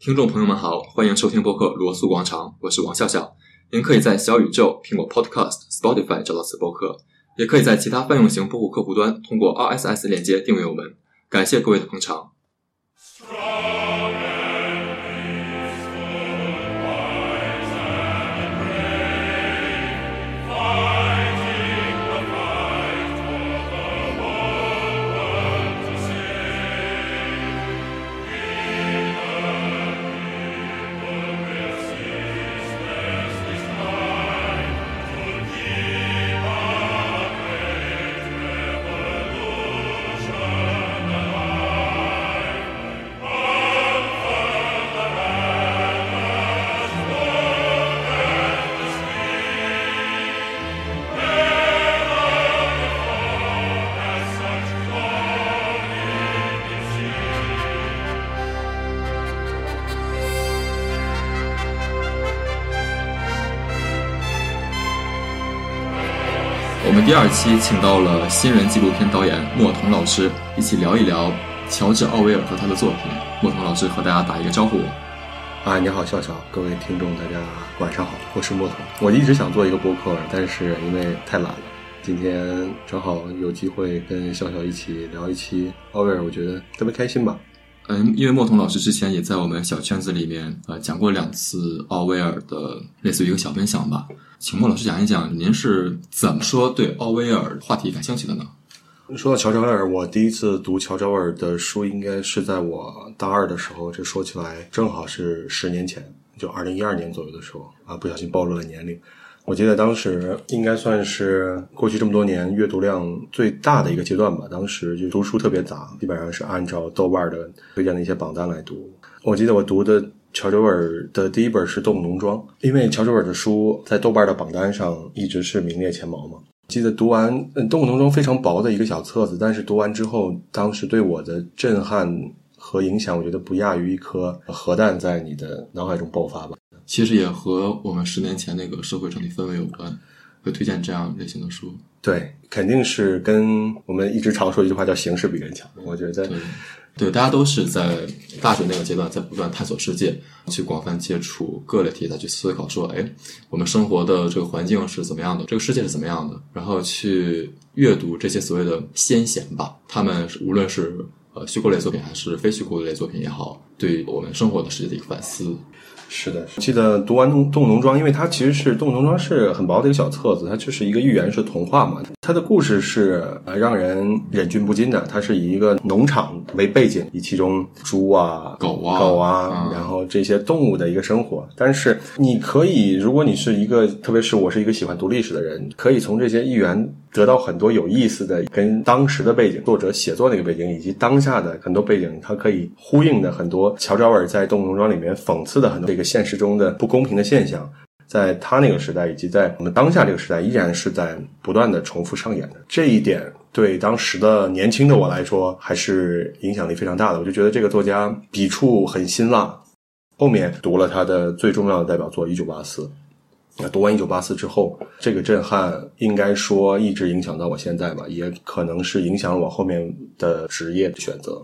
听众朋友们好，欢迎收听播客罗素广场，我是王笑笑。您可以在小宇宙、苹果 Podcast、Spotify 找到此播客，也可以在其他泛用型播客客户端通过 RSS 链接订阅我们。感谢各位的捧场。第二期请到了新人纪录片导演莫童老师，一起聊一聊乔治·奥威尔和他的作品。莫童老师和大家打一个招呼。啊，你好，笑笑，各位听众，大家晚上好，我是莫童。我一直想做一个播客，但是因为太懒了，今天正好有机会跟笑笑一起聊一期奥威尔，我觉得特别开心吧。嗯，因为莫童老师之前也在我们小圈子里面呃讲过两次奥威尔的类似于一个小分享吧，请莫老师讲一讲您是怎么说对奥威尔话题感兴趣的呢？说到乔治·奥威尔，我第一次读乔治·奥威尔的书应该是在我大二的时候，这说起来正好是十年前，就二零一二年左右的时候啊，不小心暴露了年龄。我记得当时应该算是过去这么多年阅读量最大的一个阶段吧。当时就读书特别杂，基本上是按照豆瓣的推荐的一些榜单来读。我记得我读的乔治·尔的第一本是《动物农庄》，因为乔治·尔的书在豆瓣的榜单上一直是名列前茅嘛。记得读完《动物农庄》非常薄的一个小册子，但是读完之后，当时对我的震撼和影响，我觉得不亚于一颗核弹在你的脑海中爆发吧。其实也和我们十年前那个社会整体氛围有关，会推荐这样类型的书。对，肯定是跟我们一直常说一句话叫“形势比人强”。我觉得，对，对，大家都是在大学那个阶段在不断探索世界，去广泛接触各类题材，去思考说，哎，我们生活的这个环境是怎么样的，这个世界是怎么样的，然后去阅读这些所谓的先贤吧，他们无论是呃虚构类作品还是非虚构类作品也好，对我们生活的世界的一个反思。是的，记得读完《动动物农庄》，因为它其实是《动物农庄》是很薄的一个小册子，它就是一个寓言式童话嘛。它的故事是呃让人忍俊不禁的。它是以一个农场为背景，以其中猪啊、狗啊、狗啊，然后这些动物的一个生活。但是你可以，如果你是一个，特别是我是一个喜欢读历史的人，可以从这些寓言得到很多有意思的，跟当时的背景、作者写作那个背景以及当下的很多背景，它可以呼应的很多。乔治·尔在《动物农庄》里面讽刺的很多这个现实中的不公平的现象，在他那个时代以及在我们当下这个时代，依然是在不断的重复上演的。这一点对当时的年轻的我来说，还是影响力非常大的。我就觉得这个作家笔触很辛辣。后面读了他的最重要的代表作《一九八四》，那读完《一九八四》之后，这个震撼应该说一直影响到我现在吧，也可能是影响了我后面的职业的选择。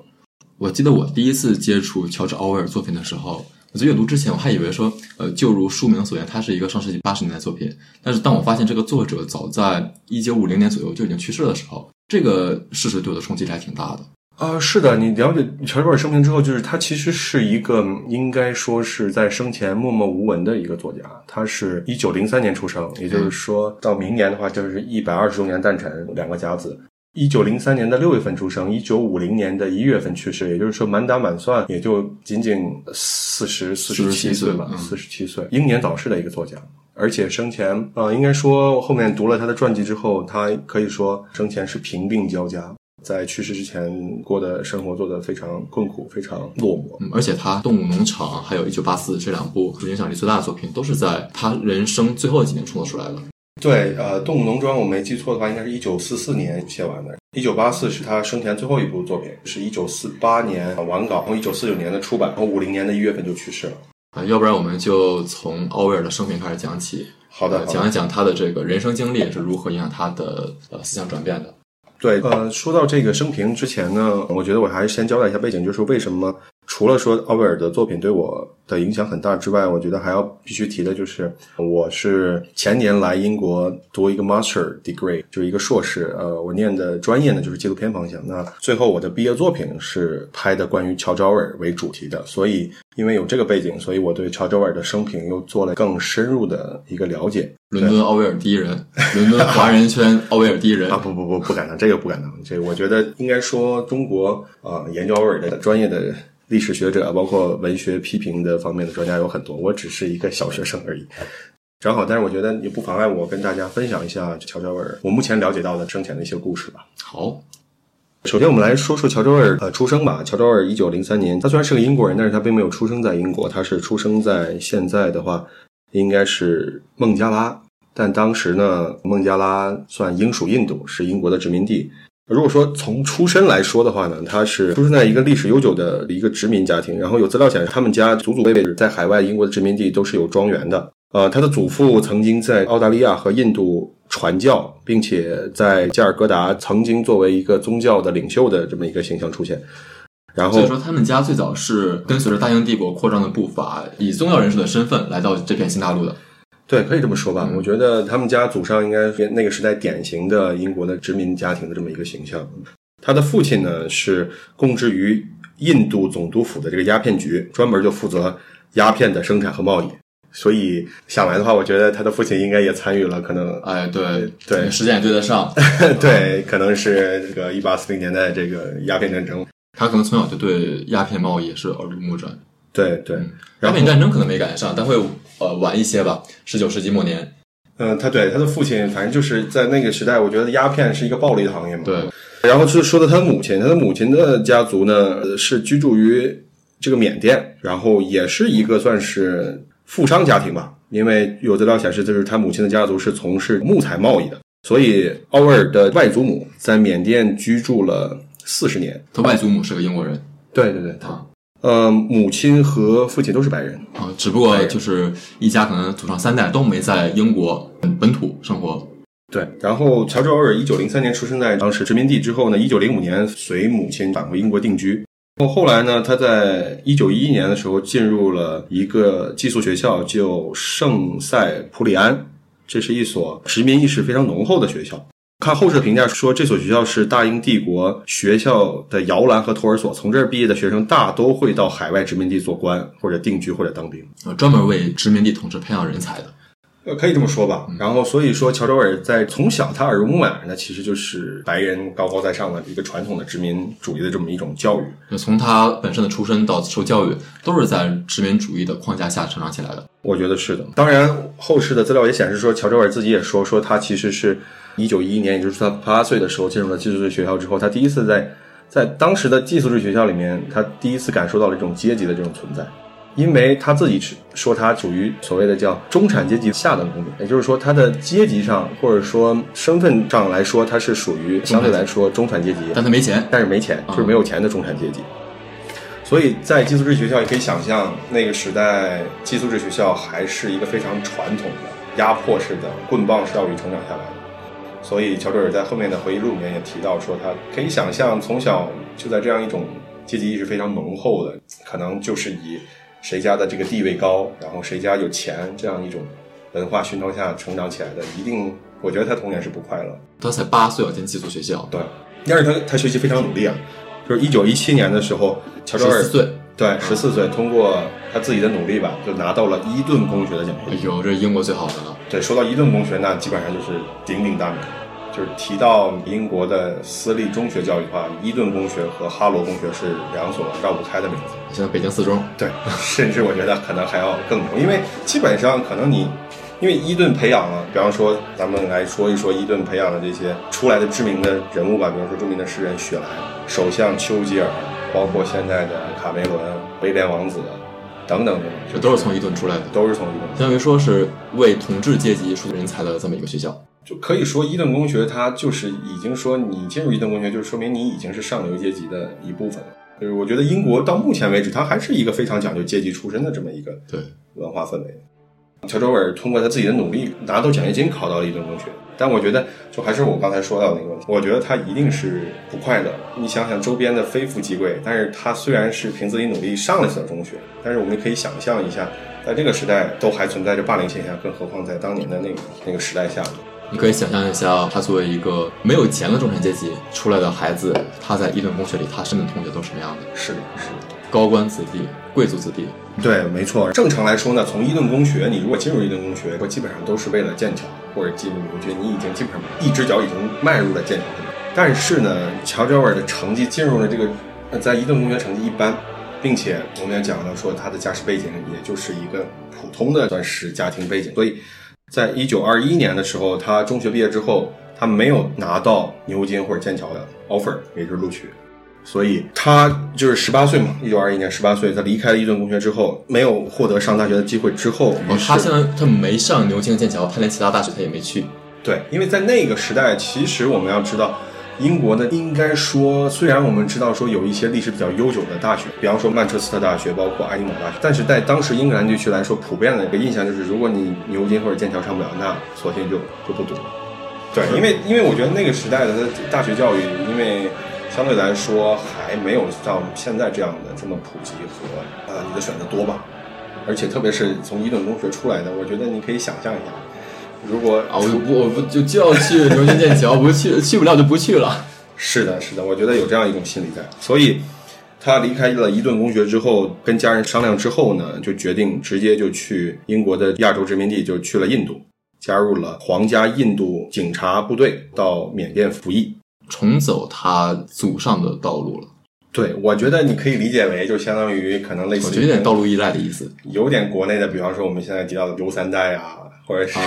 我记得我第一次接触乔治·奥威尔作品的时候。我在阅读之前，我还以为说，呃，就如书名所言，它是一个上世纪八十年代作品。但是当我发现这个作者早在一九五零年左右就已经去世的时候，这个事实对我的冲击还挺大的。啊，是的，你了解乔治·威尔生平之后，就是他其实是一个应该说是在生前默默无闻的一个作家。他是一九零三年出生，也就是说到明年的话，就是一百二十周年诞辰，两个甲子。一九零三年的六月份出生，一九五零年的一月份去世，也就是说满打满算也就仅仅四十四十七岁吧，四十七岁，英年早逝的一个作家。而且生前，呃，应该说后面读了他的传记之后，他可以说生前是贫病交加，在去世之前过的生活做得非常困苦，非常落寞。嗯，而且他《动物农场》还有一九八四这两部影响力最大的作品，都是在他人生最后几年创作出来的。对，呃，《动物农庄》我没记错的话，应该是一九四四年写完的。一九八四是他生前最后一部作品，是一九四八年完稿，然后一九四九年的出版，然后五零年的一月份就去世了。啊，要不然我们就从奥威尔的生平开始讲起。好的，呃讲一讲他的这个人生经历是如何影响他的呃思想转变的。对，呃，说到这个生平之前呢，我觉得我还是先交代一下背景，就是为什么除了说奥威尔的作品对我的影响很大之外，我觉得还要必须提的就是，我是前年来英国读一个 master degree，就是一个硕士。呃，我念的专业呢就是纪录片方向。那最后我的毕业作品是拍的关于乔治奥威尔为主题的，所以因为有这个背景，所以我对乔治奥威尔的生平又做了更深入的一个了解。伦敦奥威尔第一人，伦敦华人圈奥威尔第一人啊，不不不，不敢当，这个不敢当。这个我觉得应该说中国啊、呃研究奥威尔的专业的历史学者，包括文学批评的方面的专家有很多，我只是一个小学生而已。正好，但是我觉得也不妨碍我跟大家分享一下乔治奥威尔我目前了解到的生前的一些故事吧。好，首先，我们来说说乔治威尔呃出生吧。乔治威尔一九零三年，他虽然是个英国人，但是他并没有出生在英国，他是出生在现在的话应该是孟加拉，但当时呢，孟加拉算英属印度，是英国的殖民地。如果说从出身来说的话呢，他是出生在一个历史悠久的一个殖民家庭，然后有资料显示他们家祖祖辈辈在海外英国的殖民地都是有庄园的。呃，他的祖父曾经在澳大利亚和印度传教，并且在加尔各答曾经作为一个宗教的领袖的这么一个形象出现。然后所以说他们家最早是跟随着大英帝国扩张的步伐，以宗教人士的身份来到这片新大陆的。对，可以这么说吧。嗯我觉得他们家祖上应该是那个时代典型的英国的殖民家庭的这么一个形象。他的父亲呢是供职于印度总督府的这个鸦片局，专门就负责鸦片的生产和贸易。所以想来的话，我觉得他的父亲应该也参与了，可能哎，对对时间也对得上。对，可能是这个一八四零年代这个鸦片战争。他可能从小就对鸦片贸易是耳濡目染。对对，鸦片战争可能没赶上，但会呃晚一些吧。十九世纪末年，嗯，他对他的父亲，反正就是在那个时代，我觉得鸦片是一个暴利的行业嘛。对，然后是说的他的母亲，他的母亲的家族呢呃是居住于这个缅甸，然后也是一个算是富商家庭吧，因为有资料显示，就是他母亲的家族是从事木材贸易的，所以奥威尔的外祖母在缅甸居住了四十年。他外祖母是个英国人对对对，啊呃，母亲和父亲都是白人。啊，只不过就是一家可能祖上三代都没在英国本土生活。对，然后乔治·奥尔一九零三年出生在当时殖民地之后呢，一九零五年随母亲返回英国定居。后后来呢，他在一九一一年的时候进入了一个寄宿学校，就圣塞普里安，这是一所殖民意识非常浓厚的学校。看后世的评价说，这所学校是大英帝国学校的摇篮和托儿所，从这儿毕业的学生大都会到海外殖民地做官，或者定居，或者当兵。呃，专门为殖民地统治培养人才的。呃，可以这么说吧。然后，所以说，乔治·威尔在从小他耳濡目染的其实就是白人高高在上的一个传统的殖民主义的这么一种教育。就从他本身的出身到受教育，都是在殖民主义的框架下成长起来的。我觉得是的。当然，后世的资料也显示说，乔治·威尔自己也说，说他其实是一九一一年，也就是他八岁的时候进入了寄宿制学校之后，他第一次在在当时的寄宿制学校里面，他第一次感受到了这种阶级的这种存在。因为他自己是说他属于所谓的叫中产阶级下等公民，也就是说他的阶级上或者说身份上来说，他是属于相对来说中产阶级，但他没钱，但是没钱，就是没有钱的中产阶级。所以在寄宿制学校，也可以想象那个时代寄宿制学校还是一个非常传统的压迫式的棍棒式教育成长下来的。所以乔治尔在后面的回忆录里面也提到说，他可以想象从小就在这样一种阶级意识非常浓厚的，可能就是以谁家的这个地位高，然后谁家有钱这样一种文化熏陶下成长起来的，一定我觉得他童年是不快乐。他才八岁要进寄宿学校，对，但是他他学习非常努力啊，就是一九一七年的时候，乔治尔十四岁，对十四岁，通过他自己的努力吧，就拿到了伊顿公学的奖学金。哎呦，这是英国最好的了。对，说到伊顿公学，那基本上就是鼎鼎大名。就是提到英国的私立中学教育的话，伊顿公学和哈罗公学是两所绕不开的名字。现在北京四中，对，甚至我觉得可能还要更牛，因为基本上可能你，因为伊顿培养了，比方说咱们来说一说伊顿培养的这些出来的知名的人物吧，比方说著名的诗人雪莱、首相丘吉尔，包括现在的卡梅伦、威廉王子等等等等，这都是从伊顿出来的，都是从伊顿。相当于说是为统治阶级输出人才的这么一个学校。就可以说伊顿公学它就是已经说你进入伊顿公学，就是说明你已经是上流阶级的一部分了。就是我觉得英国到目前为止，它还是一个非常讲究阶级出身的这么一个对，文化氛围。乔治·奥威尔通过他自己的努力拿到奖学金，考到了伊顿公学。但我觉得，就还是我刚才说到的那个问题，我觉得他一定是不快乐。你想想周边的非富即贵，但是他虽然是凭自己努力上了所中学，但是我们可以想象一下，在这个时代都还存在着霸凌现象，更何况在当年的那个那个时代下。你可以想象一下，他作为一个没有钱的中产阶级出来的孩子，他在伊顿公学里，他身边的同学都是什么样的？是的，是的，高官子弟、贵族子弟。对，没错。正常来说呢，从伊顿公学，你如果进入伊顿公学，基本上都是为了剑桥或者进入牛津，你已经基本上一只脚已经迈入了剑桥。但是呢，乔治·尔的成绩进入了这个，在伊顿公学成绩一般，并且我们也讲了说他的家世背景也就是一个普通的算是家庭背景，所以。在一九二一年的时候，他中学毕业之后，他没有拿到牛津或者剑桥的 offer，也就是录取，所以他就是十八岁嘛，一九二一年十八岁，他离开了伊顿公学之后，没有获得上大学的机会之后，哦，他现在他没上牛津、剑桥，他连其他大学他也没去，对，因为在那个时代，其实我们要知道。英国呢，应该说，虽然我们知道说有一些历史比较悠久的大学，比方说曼彻斯特大学，包括爱丁堡大学，但是在当时英格兰地区来说，普遍的一个印象就是，如果你牛津或者剑桥上不了，那索性就就不读了。对，因为因为我觉得那个时代的大学教育，因为相对来说还没有像现在这样的这么普及和呃你的选择多吧，而且特别是从伊顿公学出来的，我觉得你可以想象一下。如果啊，我不，我不就就要去牛津剑桥，不去去不了就不去了。是的，是的，我觉得有这样一种心理在，所以他离开了伊顿公学之后，跟家人商量之后呢，就决定直接就去英国的亚洲殖民地，就去了印度，加入了皇家印度警察部队，到缅甸服役，重走他祖上的道路了。对，我觉得你可以理解为，就相当于可能类似，我觉得有点道路依赖的意思，有点国内的，比方说我们现在提到的刘三代啊。或者是，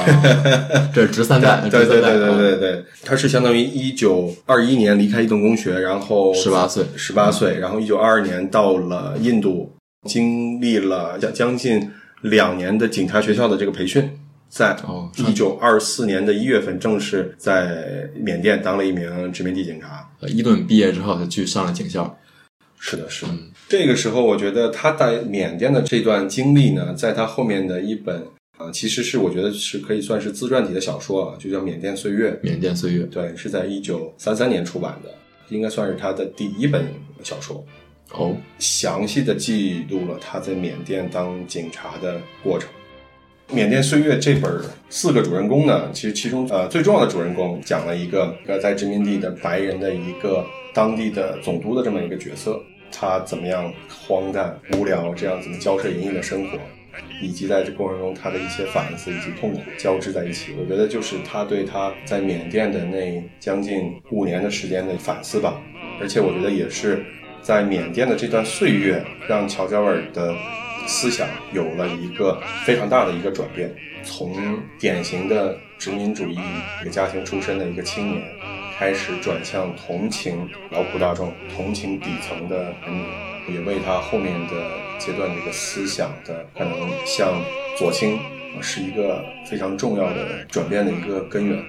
这是直三代，对对对对对对，他是相当于一九二一年离开伊顿公学，然后十八岁，十八岁，然后一九二二年到了印度，经历了将将近两年的警察学校的这个培训，在一九二四年的一月份正式在缅甸当了一名殖民地警察。伊顿毕业之后，他去上了警校。是的，是的。这个时候，我觉得他在缅甸的这段经历呢，在他后面的一本。啊，其实是我觉得是可以算是自传体的小说啊，就叫《缅甸岁月》。缅甸岁月，对，是在一九三三年出版的，应该算是他的第一本小说。哦，详细的记录了他在缅甸当警察的过程。《缅甸岁月》这本四个主人公呢，其实其中呃最重要的主人公讲了一个呃在殖民地的白人的一个当地的总督的这么一个角色，他怎么样荒诞无聊这样子的骄奢淫逸的生活。以及在这过程中他的一些反思以及痛苦交织在一起，我觉得就是他对他在缅甸的那将近五年的时间的反思吧。而且我觉得也是在缅甸的这段岁月，让乔乔尔的思想有了一个非常大的一个转变，从典型的殖民主义一个家庭出身的一个青年，开始转向同情劳苦大众、同情底层的人民，也为他后面的。阶段的一个思想的可能，向左倾，是一个非常重要的转变的一个根源。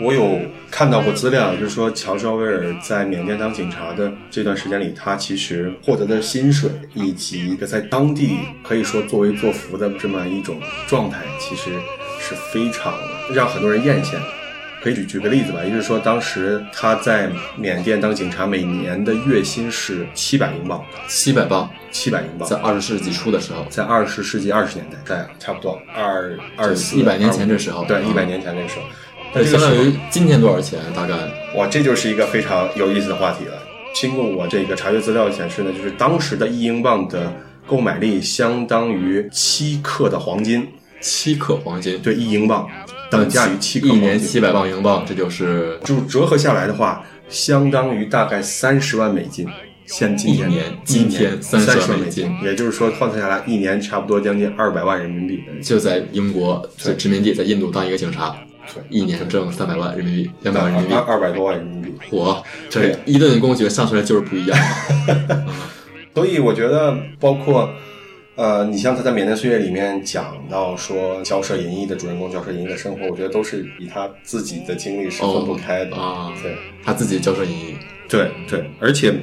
我有看到过资料，就是说乔治·奥威尔在缅甸当警察的这段时间里，他其实获得的薪水以及一个在当地可以说作威作福的这么一种状态，其实是非常让很多人艳羡的。可以举举个例子吧，也就是说，当时他在缅甸当警察，每年的月薪是七百英镑，七百镑，七百英镑，在二十世纪初的时候，在二十世纪二十年代，在差不多二二四一百年前这时候，对，一百年前那个时候，那相当于今天多少钱？大概哇，这就是一个非常有意思的话题了。经过我这个查阅资料显示呢，就是当时的一英镑的购买力相当于七克的黄金，七克黄金，对，一英镑。等价于七克一年七百磅英镑，这就是就折合下来的话，相当于大概三十万美金。现今年今天三十万美金，也就是说换算下来，一年差不多将近二百万人民币。就在英国在殖民地，在印度当一个警察，一年挣三百万人民币，两百万人民币，二百多万人民币。火，这一顿公爵上出来就是不一样。所以我觉得，包括。呃，你像他在《缅甸岁月》里面讲到说交涉淫逸的主人公交涉淫逸的生活，我觉得都是以他自己的经历是分不开的啊。对，他自己交涉淫逸，对对。而且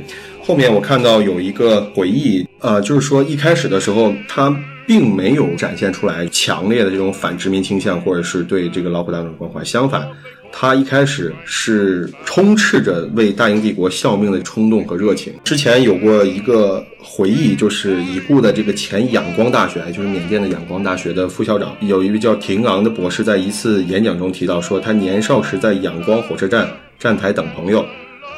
后面我看到有一个回忆，呃，就是说一开始的时候他。并没有展现出来强烈的这种反殖民倾向，或者是对这个劳苦大众的关怀。相反，他一开始是充斥着为大英帝国效命的冲动和热情。之前有过一个回忆，就是已故的这个前仰光大学，就是缅甸的仰光大学的副校长，有一位叫廷昂的博士，在一次演讲中提到说，他年少时在仰光火车站站台等朋友。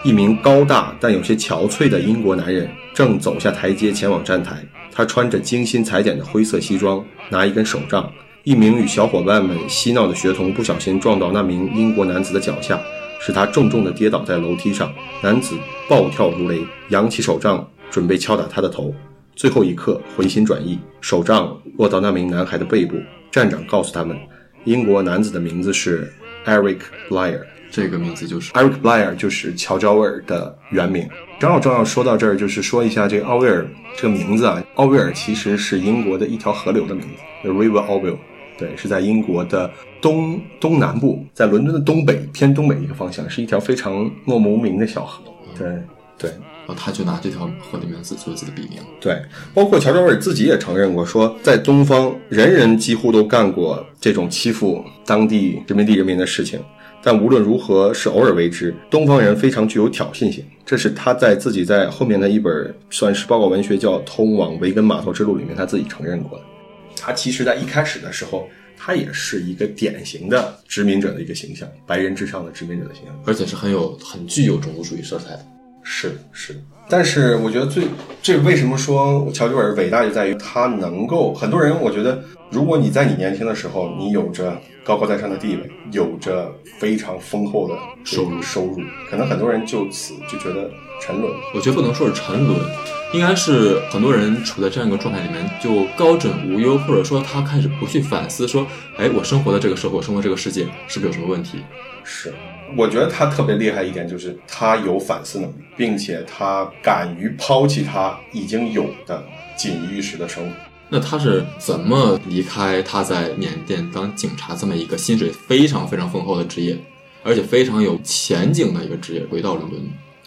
一名高大但有些憔悴的英国男人正走下台阶前往站台，他穿着精心裁剪的灰色西装，拿一根手杖。一名与小伙伴们嬉闹的学童不小心撞到那名英国男子的脚下，使他重重地跌倒在楼梯上。男子暴跳如雷，扬起手杖准备敲打他的头。最后一刻回心转意，手杖落到那名男孩的背部。站长告诉他们，英国男子的名字是 Eric Blair。这个名字就是 Eric Blair，就是乔治奥威尔的原名。正好正好说到这儿，就是说一下这个奥威尔这个名字啊。奥威尔其实是英国的一条河流的名字，The River Orwell。对，是在英国的东东南部，在伦敦的东北偏东北一个方向，是一条非常默默无名的小河。对对，然后他就拿这条河的名字作为自己的笔名。对，包括乔治奥威尔自己也承认过，说在东方，人人几乎都干过这种欺负当地殖民地人民的事情。但无论如何是偶尔为之，东方人非常具有挑衅性。这是他在自己在后面的一本算是报告文学叫《通往维根码头之路》里面他自己承认过的。他其实在一开始的时候，他也是一个典型的殖民者的一个形象，白人至上的殖民者的形象，而且是很有很具有种族主义色彩的。是是，但是我觉得最这为什么说乔治尔伟大就在于他能够很多人，我觉得如果你在你年轻的时候，你有着高高在上的地位，有着非常丰厚的收入收入，可能很多人就此就觉得沉沦。我觉得不能说是沉沦，应该是很多人处在这样一个状态里面，就高枕无忧，或者说他开始不去反思，说，哎，我生活的这个社会，生活这个世界是不是有什么问题？是。我觉得他特别厉害一点，就是他有反思能力，并且他敢于抛弃他已经有的锦衣玉食的生活。那他是怎么离开他在缅甸当警察这么一个薪水非常非常丰厚的职业，而且非常有前景的一个职业，回到伦敦？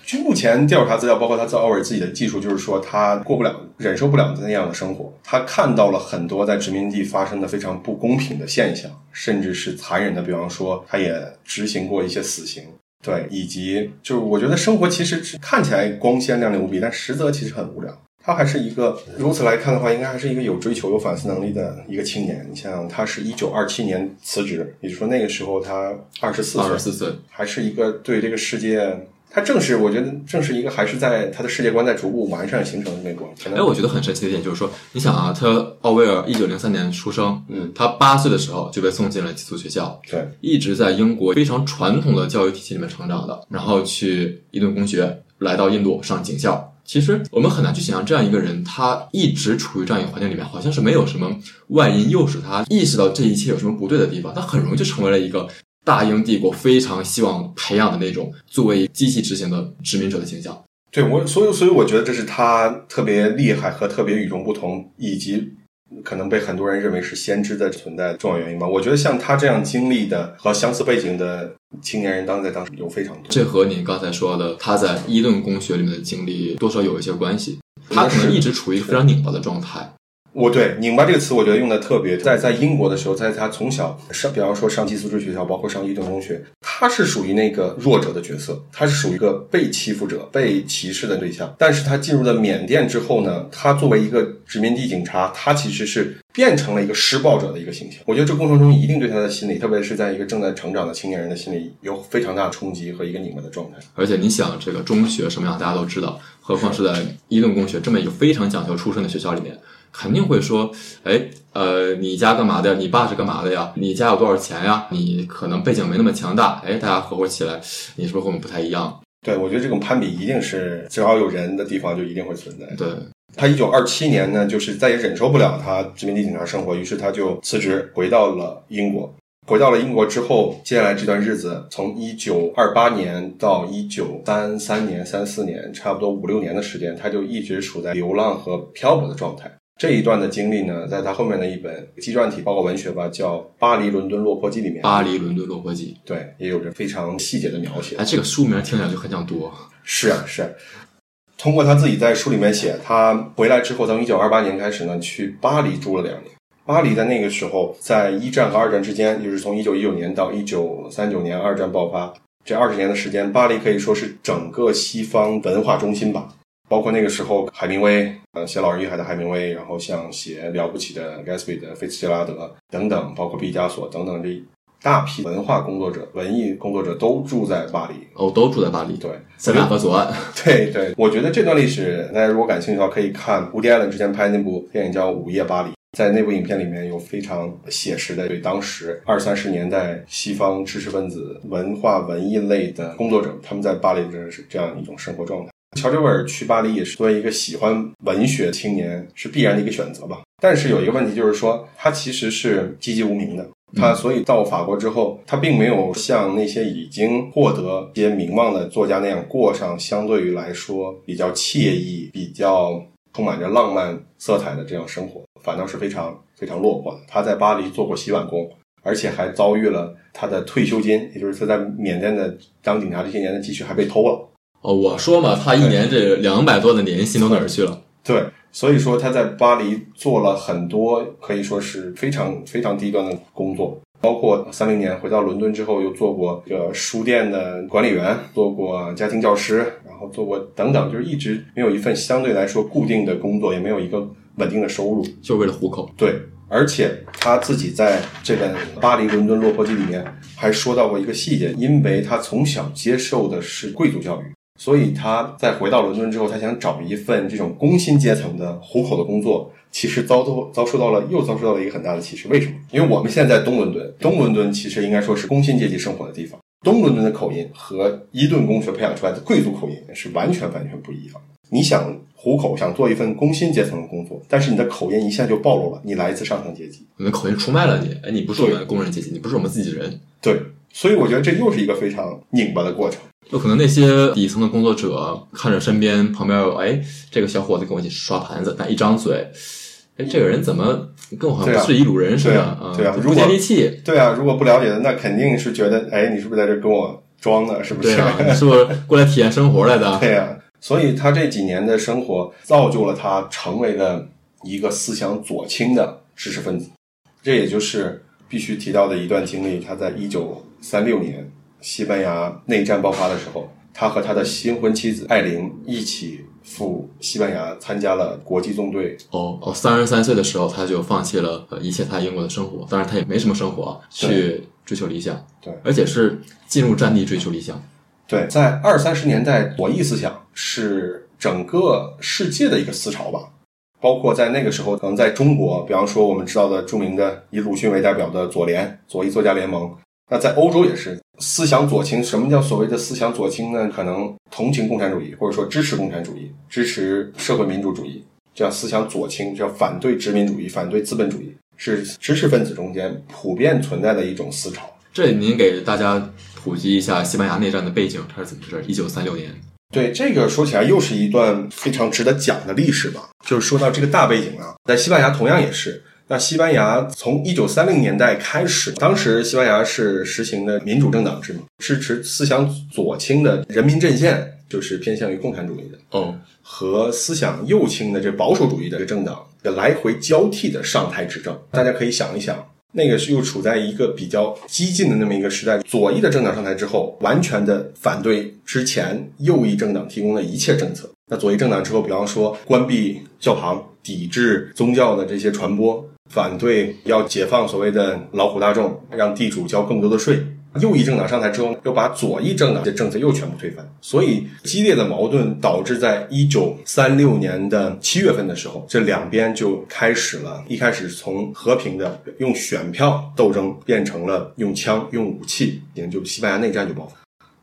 据目前调查资料，包括他在奥尔自己的技术，就是说他过不了、忍受不了那样的生活。他看到了很多在殖民地发生的非常不公平的现象，甚至是残忍的。比方说，他也执行过一些死刑，对，以及就是我觉得生活其实是看起来光鲜亮丽无比，但实则其实很无聊。他还是一个如此来看的话，应该还是一个有追求、有反思能力的一个青年。你像他是一九二七年辞职，也就是说那个时候他二十四岁，二十四岁还是一个对这个世界。他正是，我觉得正是一个还是在他的世界观在逐步完善形成的那种。哎，我觉得很神奇的一点就是说，你想啊，他奥威尔一九零三年出生，嗯，他八岁的时候就被送进了寄宿学校，对，一直在英国非常传统的教育体系里面成长的，然后去伊顿公学，来到印度上警校。其实我们很难去想象这样一个人，他一直处于这样一个环境里面，好像是没有什么外因诱使他意识到这一切有什么不对的地方，他很容易就成为了一个。大英帝国非常希望培养的那种作为机器执行的殖民者的形象。对我，所以所以我觉得这是他特别厉害和特别与众不同，以及可能被很多人认为是先知的存在的重要原因吧。我觉得像他这样经历的和相似背景的青年人，当在当时有非常多。这和你刚才说的他在伊顿公学里面的经历多少有一些关系。他可能一直处于非常拧巴的状态。我对“拧巴”这个词，我觉得用的特别。在在英国的时候，在他从小上，比方说上寄宿制学校，包括上伊顿公学，他是属于那个弱者的角色，他是属于一个被欺负者、被歧视的对象。但是他进入了缅甸之后呢，他作为一个殖民地警察，他其实是变成了一个施暴者的一个形象。我觉得这过程中一定对他的心理，特别是在一个正在成长的青年人的心理，有非常大的冲击和一个拧巴的状态。而且你想，这个中学什么样，大家都知道，何况是在伊顿公学这么一个非常讲究出身的学校里面。肯定会说，哎，呃，你家干嘛的呀？你爸是干嘛的呀？你家有多少钱呀？你可能背景没那么强大，哎，大家合伙起来，你是不是和我们不太一样？对，我觉得这种攀比一定是只要有人的地方就一定会存在。对他，一九二七年呢，就是再也忍受不了他殖民地警察生活，于是他就辞职回到了英国。回到了英国之后，接下来这段日子，从一九二八年到一九三三年、三四年，差不多五六年的时间，他就一直处在流浪和漂泊的状态。这一段的经历呢，在他后面的一本纪传体报告文学吧，叫《巴黎伦敦落魄记》里面，《巴黎伦敦落魄记》对，也有着非常细节的描写。哎，这个书名听起来就很想读。是啊，是啊。通过他自己在书里面写，他回来之后，从一九二八年开始呢，去巴黎住了两年。巴黎在那个时候，在一战和二战之间，就是从一九一九年到一九三九年二战爆发这二十年的时间，巴黎可以说是整个西方文化中心吧。包括那个时候，海明威，呃，写《老人与海》的海明威，然后像写《了不起的 Gatsby》的菲茨杰拉德等等，包括毕加索等等这大批文化工作者、文艺工作者都住在巴黎。哦，都住在巴黎。对，塞纳河左岸。对对，我觉得这段历史，大家如果感兴趣的话，可以看伍迪·艾伦之前拍那部电影叫《午夜巴黎》。在那部影片里面有非常写实的对当时二三十年代西方知识分子、文化文艺类的工作者，他们在巴黎的是这样一种生活状态。乔治·威尔去巴黎也是作为一个喜欢文学青年是必然的一个选择吧。但是有一个问题就是说，他其实是籍籍无名的。他所以到法国之后，他并没有像那些已经获得一些名望的作家那样过上相对于来说比较惬意、比较充满着浪漫色彩的这样生活。反倒是非常非常落魄的。他在巴黎做过洗碗工，而且还遭遇了他的退休金，也就是他在缅甸的当警察这些年的积蓄还被偷了。哦，我说嘛，他一年这两百多的年薪都哪儿去了？对，所以说他在巴黎做了很多可以说是非常非常低端的工作，包括三零年回到伦敦之后，又做过这个书店的管理员，做过家庭教师，然后做过等等，就是一直没有一份相对来说固定的工作，也没有一个。稳定的收入，就为了糊口。对，而且他自己在这本《巴黎伦敦落魄记》里面还说到过一个细节，因为他从小接受的是贵族教育，所以他在回到伦敦之后，他想找一份这种工薪阶层的糊口的工作，其实遭到遭受到了又遭受到了一个很大的歧视。为什么？因为我们现在在东伦敦，东伦敦其实应该说是工薪阶级生活的地方，东伦敦的口音和伊顿公学培养出来的贵族口音是完全完全不一样。你想糊口，想做一份工薪阶层的工作，但是你的口音一下就暴露了，你来自上层阶级，你的口音出卖了你。哎，你不是我们工人阶级，你不是我们自己人。对，所以我觉得这又是一个非常拧巴的过程。有可能那些底层的工作者看着身边旁边有，哎，这个小伙子跟我一起刷盘子，但一张嘴，哎，这个人怎么跟我好像不是一路人似的啊？对啊，不接地气。对啊，如果不了解的，那肯定是觉得，哎，你是不是在这跟我装的？是不是？对啊，你是不是 过来体验生活来的？对啊。所以他这几年的生活造就了他成为了一个思想左倾的知识分子，这也就是必须提到的一段经历。他在一九三六年西班牙内战爆发的时候，他和他的新婚妻子艾琳一起赴西班牙参加了国际纵队。哦哦，三十三岁的时候他就放弃了一切他英国的生活，当然他也没什么生活，去追求理想。对，而且是进入战地追求理想。对，在二三十年代，左翼思想是整个世界的一个思潮吧。包括在那个时候，可能在中国，比方说我们知道的著名的以鲁迅为代表的左联左翼作家联盟，那在欧洲也是思想左倾。什么叫所谓的思想左倾呢？可能同情共产主义，或者说支持共产主义，支持社会民主主义，叫思想左倾，叫反对殖民主义，反对资本主义，是知识分子中间普遍存在的一种思潮。这您给大家。普及一下西班牙内战的背景，它是怎么回事？一九三六年，对这个说起来又是一段非常值得讲的历史吧。就是说到这个大背景啊，在西班牙同样也是。那西班牙从一九三零年代开始，当时西班牙是实行的民主政党制嘛，支持思想左倾的人民阵线，就是偏向于共产主义的，嗯，和思想右倾的这保守主义的这个政党的来回交替的上台执政。大家可以想一想。那个是又处在一个比较激进的那么一个时代，左翼的政党上台之后，完全的反对之前右翼政党提供的一切政策。那左翼政党之后，比方说关闭教堂、抵制宗教的这些传播，反对要解放所谓的劳苦大众，让地主交更多的税。右翼政党上台之后，又把左翼政党的政策又全部推翻，所以激烈的矛盾导致在一九三六年的七月份的时候，这两边就开始了。一开始从和平的用选票斗争，变成了用枪、用武器，也就西班牙内战就爆发。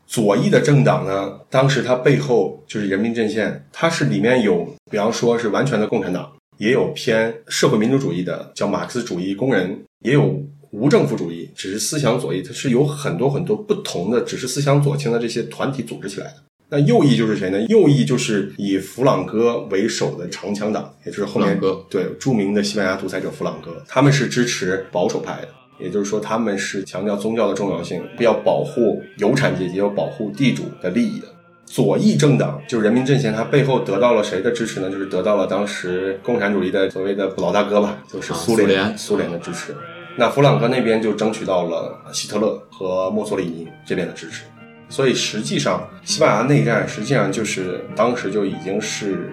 左翼的政党呢，当时它背后就是人民阵线，它是里面有，比方说是完全的共产党，也有偏社会民主主义的，叫马克思主义工人，也有。无政府主义只是思想左翼，它是有很多很多不同的，只是思想左倾的这些团体组织起来的。那右翼就是谁呢？右翼就是以弗朗哥为首的长枪党，也就是后面对著名的西班牙独裁者弗朗哥，他们是支持保守派的，也就是说他们是强调宗教的重要性，要保护有产阶级，要保护地主的利益的。左翼政党就是人民阵线，它背后得到了谁的支持呢？就是得到了当时共产主义的所谓的老大哥吧，就是苏联、啊苏联苏联的支持。那弗朗哥那边就争取到了希特勒和墨索里尼这边的支持。所以实际上，西班牙内战实际上就是当时就已经是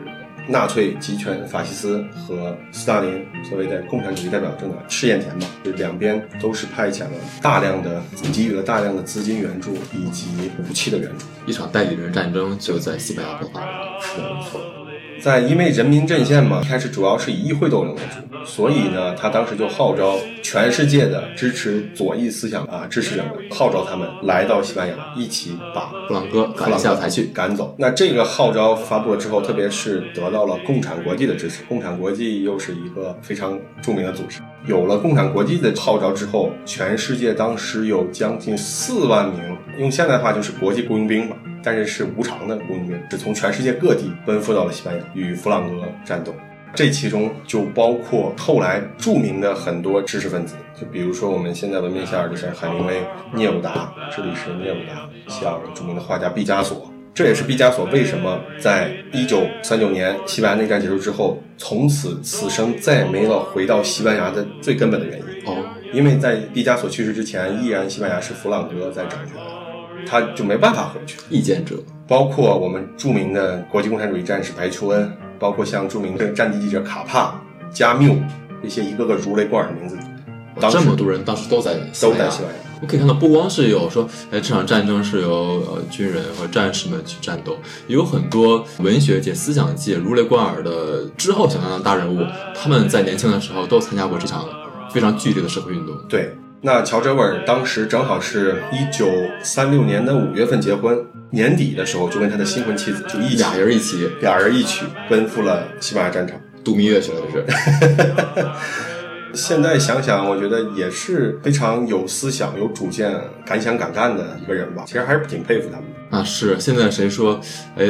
纳粹集权法西斯和斯大林所谓的共产主义代表政党试验田嘛，就两边都是派遣了大量的给予了大量的资金援助以及武器的援助。一场代理人战争就在西班牙爆发了。是的，没错。在因为人民阵线嘛，一开始主要是以议会斗争为主，所以呢，他当时就号召全世界的支持左翼思想啊支持者们，号召他们来到西班牙，一起把布朗哥赶下台去。赶走。那这个号召发布了之后，特别是得到了共产国际的支持。共产国际又是一个非常著名的组织，有了共产国际的号召之后，全世界当时有将近四万名，用现代话就是国际雇佣兵吧。但是是无偿的雇佣兵，是从全世界各地奔赴到了西班牙，与弗朗哥战斗。这其中就包括后来著名的很多知识分子，就比如说我们现在闻名遐迩的像海明威、聂鲁达、这里是聂鲁达，像著名的画家毕加索。这也是毕加索为什么在一九三九年西班牙内战结束之后，从此此生再也没有回到西班牙的最根本的原因。哦，因为在毕加索去世之前，依然西班牙是弗朗哥在掌权。他就没办法回去。意见者，包括我们著名的国际共产主义战士白求恩，包括像著名的战地记者卡帕、加缪这些一个个如雷贯耳的名字，这么多人当时都在都在西。班牙。我可以看到，不光是有说，哎，这场战争是由呃军人和战士们去战斗，也有很多文学界、思想界如雷贯耳的之后想象的大人物，他们在年轻的时候都参加过这场非常剧烈的社会运动。对，那乔哲维尔当时正好是一九三六年的五月份结婚，年底的时候就跟他的新婚妻子就一起俩人一起俩人一起奔赴了西班牙战场。度蜜月去了，这是。现在想想，我觉得也是非常有思想、有主见、敢想敢干的一个人吧。其实还是挺佩服他们的。啊，是现在谁说，哎，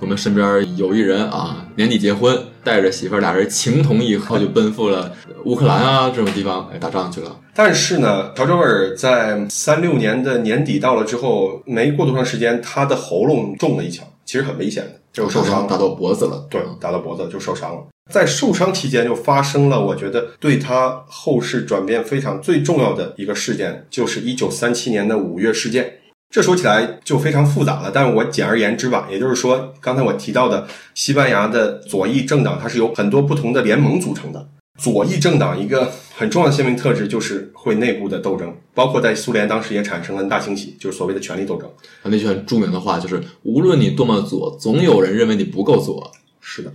我们身边有一人啊，年底结婚，带着媳妇儿俩人情同意合，就奔赴了乌克兰啊这种地方，哎，打仗去了。但是呢，乔哲维尔在三六年的年底到了之后，没过多长时间，他的喉咙中了一枪，其实很危险的，就受伤了打到脖子了。对，打到脖子就受伤了。在受伤期间，就发生了我觉得对他后世转变非常最重要的一个事件，就是一九三七年的五月事件。这说起来就非常复杂了，但是我简而言之吧，也就是说，刚才我提到的西班牙的左翼政党，它是由很多不同的联盟组成的。左翼政党一个很重要的鲜明特质就是会内部的斗争，包括在苏联当时也产生了大清洗，就是所谓的权力斗争。那句很著名的话就是：无论你多么左，总有人认为你不够左。是的，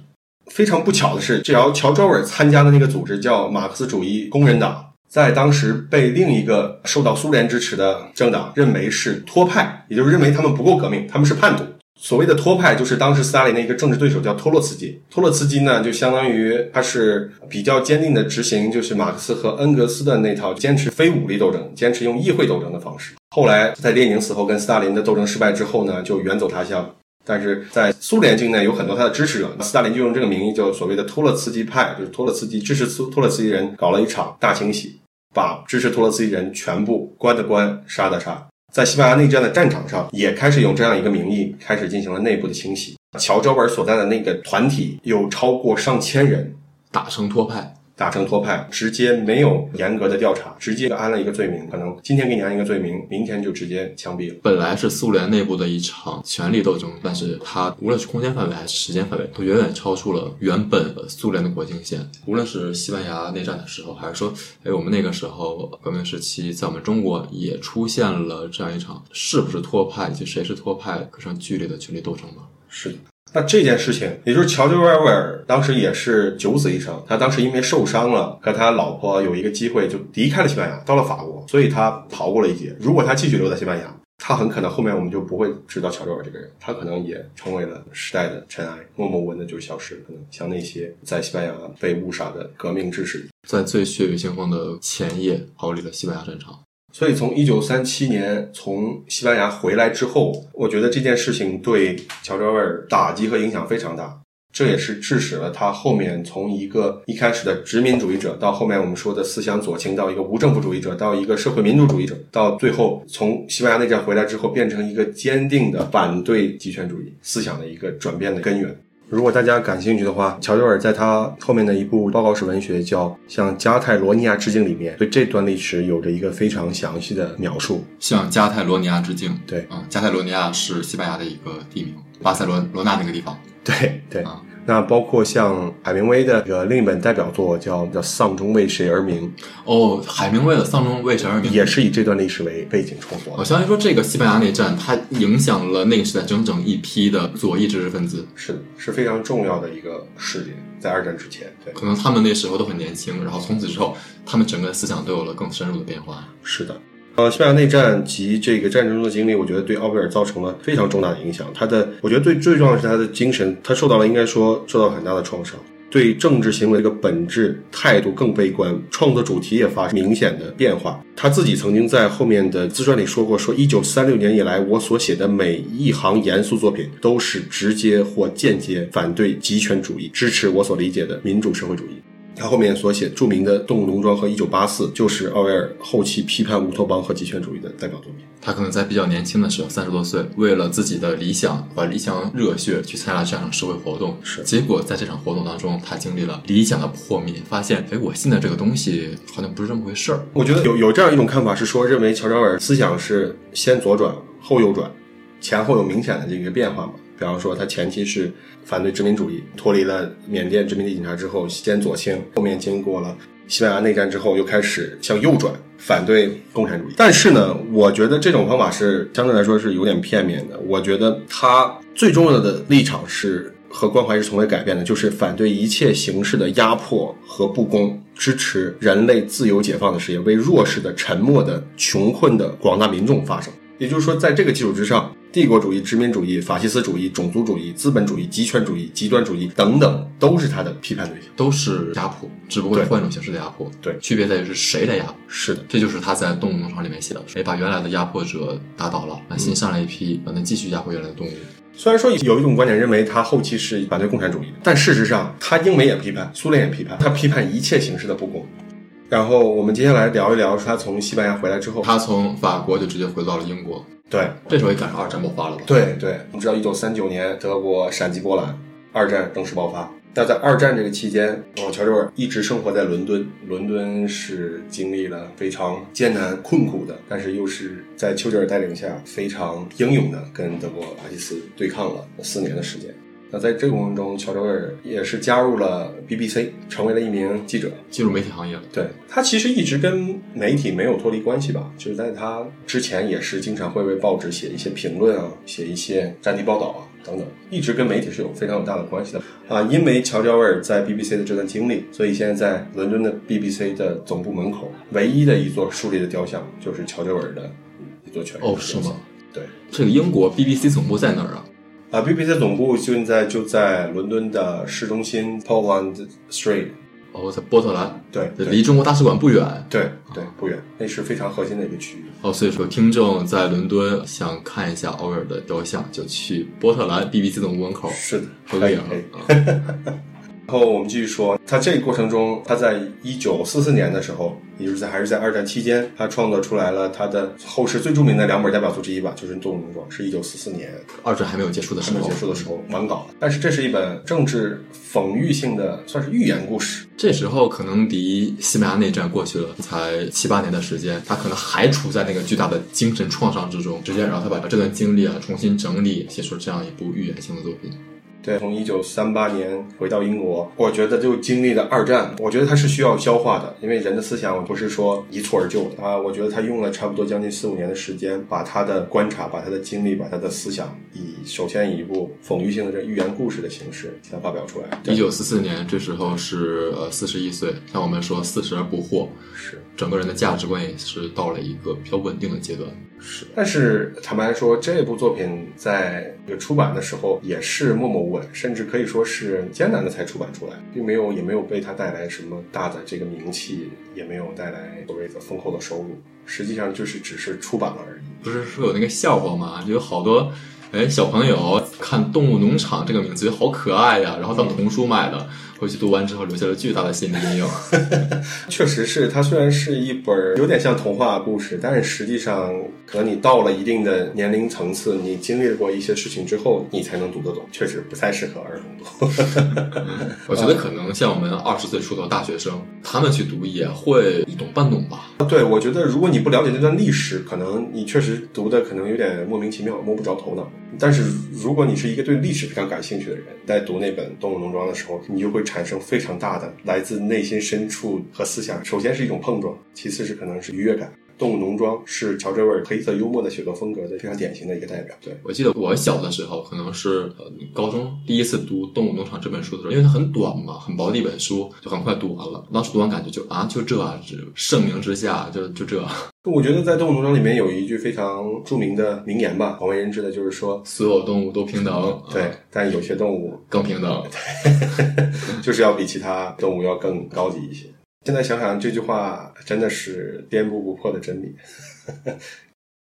非常不巧的是，只要乔哲维尔参加的那个组织叫马克思主义工人党，在当时被另一个受到苏联支持的政党认为是托派，也就是认为他们不够革命，他们是叛徒。所谓的托派，就是当时斯大林的一个政治对手叫托洛茨基。托洛茨基呢，就相当于他是比较坚定的执行，就是马克思和恩格斯的那套坚持非武力斗争、坚持用议会斗争的方式。后来在列宁死后跟斯大林的斗争失败之后呢，就远走他乡。但是在苏联境内有很多他的支持者，斯大林就用这个名义，就所谓的托洛茨基派，就是托洛茨基支持苏托洛茨基人，搞了一场大清洗，把支持托洛茨基人全部关的关，杀的杀。在西班牙内战的战场上，也开始用这样一个名义开始进行了内部的清洗。乔哲维尔所在的那个团体有超过上千人，打成托派，打成托派，直接没有严格的调查，直接安了一个罪名，可能今天给你安一个罪名，明天就直接枪毙了。本来是苏联内部的一场权力斗争，但是它无论是空间范围还是时间范围，都远远超出了原本苏联的国境线。无论是西班牙内战的时候，还是说，哎，我们那个时候革命时期，在我们中国也出现了这样一场是不是托派以及谁是托派非常剧烈的权力斗争吗？是的。那这件事情，也就是乔治·威尔当时也是九死一生。他当时因为受伤了，和他老婆有一个机会就离开了西班牙，到了法国，所以他逃过了一劫。如果他继续留在西班牙，他很可能后面我们就不会知道乔治·威尔这个人，他可能也成为了时代的尘埃，默默无闻的就消失了。可能像那些在西班牙被误杀的革命志士，在最血雨腥风的前夜逃离了西班牙战场。所以，从一九三七年从西班牙回来之后，我觉得这件事情对乔治·威尔打击和影响非常大。这也是致使了他后面从一个一开始的殖民主义者，到后面我们说的思想左倾，到一个无政府主义者，到一个社会民主主义者，到最后从西班牙内战回来之后，变成一个坚定的反对极权主义思想的一个转变的根源。如果大家感兴趣的话，乔治尔在他后面的一部报告式文学叫《向加泰罗尼亚致敬》里面，对这段历史有着一个非常详细的描述。向加泰罗尼亚致敬。对啊、加泰罗尼亚是西班牙的一个地名，巴塞罗罗那那个地方。对对啊那包括像海明威的这个另一本代表作叫叫《丧钟为谁而鸣》，哦，海明威的《丧钟为谁而鸣》也是以这段历史为背景创作的。我相信说，这个西班牙内战它影响了那个时代整整一批的左翼知识分子。是的，是非常重要的一个事件，在二战之前。对，可能他们那时候都很年轻，然后从此之后，他们整个思想都有了更深入的变化。是的。呃，西班牙内战及这个战争中的经历，我觉得对奥威尔造成了非常重大的影响。他的，我觉得最最重要的是他的精神，他受到了应该说受到很大的创伤。对政治行为这个本质态度更悲观，创作主题也发生明显的变化。他自己曾经在后面的自传里说过：“说一九三六年以来，我所写的每一行严肃作品都是直接或间接反对极权主义，支持我所理解的民主社会主义。”他后面所写著名的《动物农庄》和《一九八四》，就是奥威尔后期批判乌托邦和极权主义的代表作品。他可能在比较年轻的时候，三十多岁，为了自己的理想和理想热血去参加这场社会活动。是结果在这场活动当中，他经历了理想的破灭，发现，哎，我信的这个东西好像不是这么回事儿。我觉得有有这样一种看法是说，认为乔治奥威尔思想是先左转后右转，前后有明显的这个变化嘛。比方说，他前期是反对殖民主义，脱离了缅甸殖民地警察之后，先左倾，后面经过了西班牙内战之后，又开始向右转，反对共产主义。但是呢，我觉得这种方法是相对来说是有点片面的。我觉得他最重要的立场是和关怀是从未改变的，就是反对一切形式的压迫和不公，支持人类自由解放的事业，为弱势的、沉默的、穷困的广大民众发声。也就是说，在这个基础之上，帝国主义、殖民主义、法西斯主义、种族主义、资本主义、极权主义、极端主义等等，都是他的批判对象。都是压迫，只不过是换一种形式的压迫。对区别在于是谁来压迫。是的，这就是他在《动物农场》里面写的，谁把原来的压迫者打倒了，那新上来一批，能继续压迫原来的动物。虽然说有一种观点认为他后期是反对共产主义的，但事实上他英美也批判，苏联也批判，他批判一切形式的不公。然后我们接下来聊一聊他从西班牙回来之后，他从法国就直接回到了英国，对这时候也赶上二战爆发了吧？对对，我们知道一九三九年德国闪击波兰，二战正式爆发。但在二战这个期间，哦，乔治尔一直生活在伦敦。伦敦是经历了非常艰难困苦的，但是又是在丘吉尔带领下非常英勇的跟德国法西斯对抗了四年的时间。那在这个过程中，乔治尔也是加入了 BBC，成为了一名记者。进入媒体行业了。对他其实一直跟媒体没有脱离关系吧，就是在他之前也是经常会为报纸写一些评论啊，写一些战地报道啊等等，一直跟媒体是有非常有大的关系的啊。因为乔治威尔在 BBC 的这段经历，所以现在在伦敦的 BBC 的总部门口，唯一的一座树立的雕像就是乔治威尔的一座全哦，是吗？？对。这个英国 BBC 总部在哪儿啊？啊，BBC 的总部现在就在伦敦的市中心 Poland Street，哦，在波特兰，对对离中国大使馆不远。对对，不远，那是非常核心的一个区域。哦，所以说听众在伦敦想看一下奥威尔的雕像，就去波特兰 BBC 总部门口。是的，可以啊可以可以。然后我们继续说，他这个过程中，他在一九四四年的时候，也就是在还是在二战期间，他创作出来了他的后世最著名的两本代表作之一吧，就是《动物农庄》，是一九四四年二战还没有结束的时候还没有结，束的时候完稿的。但是这是一本政治讽喻性的，算是寓言故事。这时候可能离西班牙内战过去了才七八年的时间，他可能还处在那个巨大的精神创伤之中，直接让他把这段经历啊重新整理，写出这样一部寓言性的作品。对，从一九三八年回到英国，我觉得就经历了二战，我觉得他是需要消化的，因为人的思想不是说一蹴而就的啊。我觉得他用了差不多将近四五年的时间，把他的观察、把他的经历、把他的思想，以首先以一部讽喻性的这寓言故事的形式将它发表出来。一九四四年，这时候是呃四十一岁，像我们说四十而不惑，是整个人的价值观也是到了一个比较稳定的阶段。是，但是坦白说，这部作品在出版的时候也是默默无闻，甚至可以说是艰难的才出版出来，并没有也没有为它带来什么大的这个名气，也没有带来所谓的丰厚的收入，实际上就是只是出版了而已。不是说有那个笑话吗？就有好多哎，小朋友看《动物农场》这个名字好可爱呀，然后当童书买的，回去读完之后留下了巨大的心理阴影。确实是，它虽然是一本有点像童话故事，但是实际上，可能你到了一定的年龄层次，你经历过一些事情之后，你才能读得懂。确实不太适合儿童读。我觉得可能像我们二十岁出头大学生，他们去读也会一懂半懂吧。对，我觉得如果你不了解那段历史，可能你确实读的可能有点莫名其妙，摸不着头脑。但是如果你是一个对历史非常感兴趣的人，在读那本《动物农庄》的时候，你就会产生非常大的来自内心深处和思想。首先是一种碰撞，其次是可能是愉悦感。《动物农庄》是乔治·威尔黑色幽默的写作风格的非常典型的一个代表。对我记得我小的时候，可能是呃高中第一次读《动物农场》这本书的时候，因为它很短嘛，很薄的一本书，就很快读完了。当时读完感觉就啊，就这，这盛名之下，就就这。我觉得在《动物农场》里面有一句非常著名的名言吧，广为人知的就是说，所有动物都平等。对，但有些动物更平等，就是要比其他动物要更高级一些。现在想想这句话真的是颠扑不破的真理，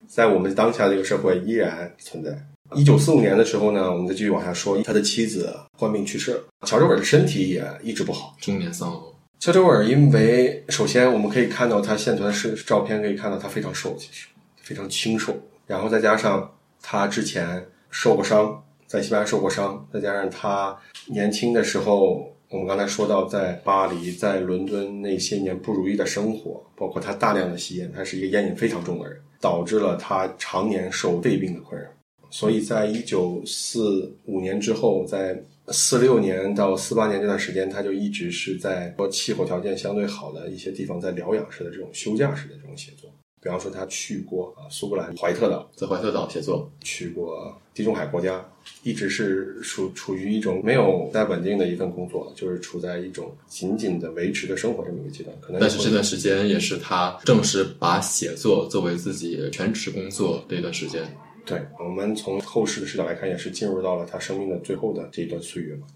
在我们当下这个社会依然存在。一九四五年的时候呢，我们再继续往下说，他的妻子患病去世了，乔治·韦尔的身体也一直不好，中年丧偶。丘吉·尔因为首先我们可以看到他现存的是照片，可以看到他非常瘦，其实非常清瘦，然后再加上他之前受过伤，在西班牙受过伤，再加上他年轻的时候。我们刚才说到，在巴黎、在伦敦那些年不如意的生活，包括他大量的吸烟，他是一个烟瘾非常重的人，导致了他常年受肺病的困扰。所以在一九四五年之后，在四六年到四八年这段时间，他就一直是在说气候条件相对好的一些地方，在疗养式的这种休假式的这种写作。比方说，他去过啊苏格兰怀特岛，在怀特岛写作；去过地中海国家，一直是处处于一种没有在稳定的一份工作，就是处在一种紧紧的维持的生活这么一个阶段。可能但是这段时间也是他正式把写作作为自己全职工作的一段时间。对我们从后世的视角来看，也是进入到了他生命的最后的这一段岁月嘛。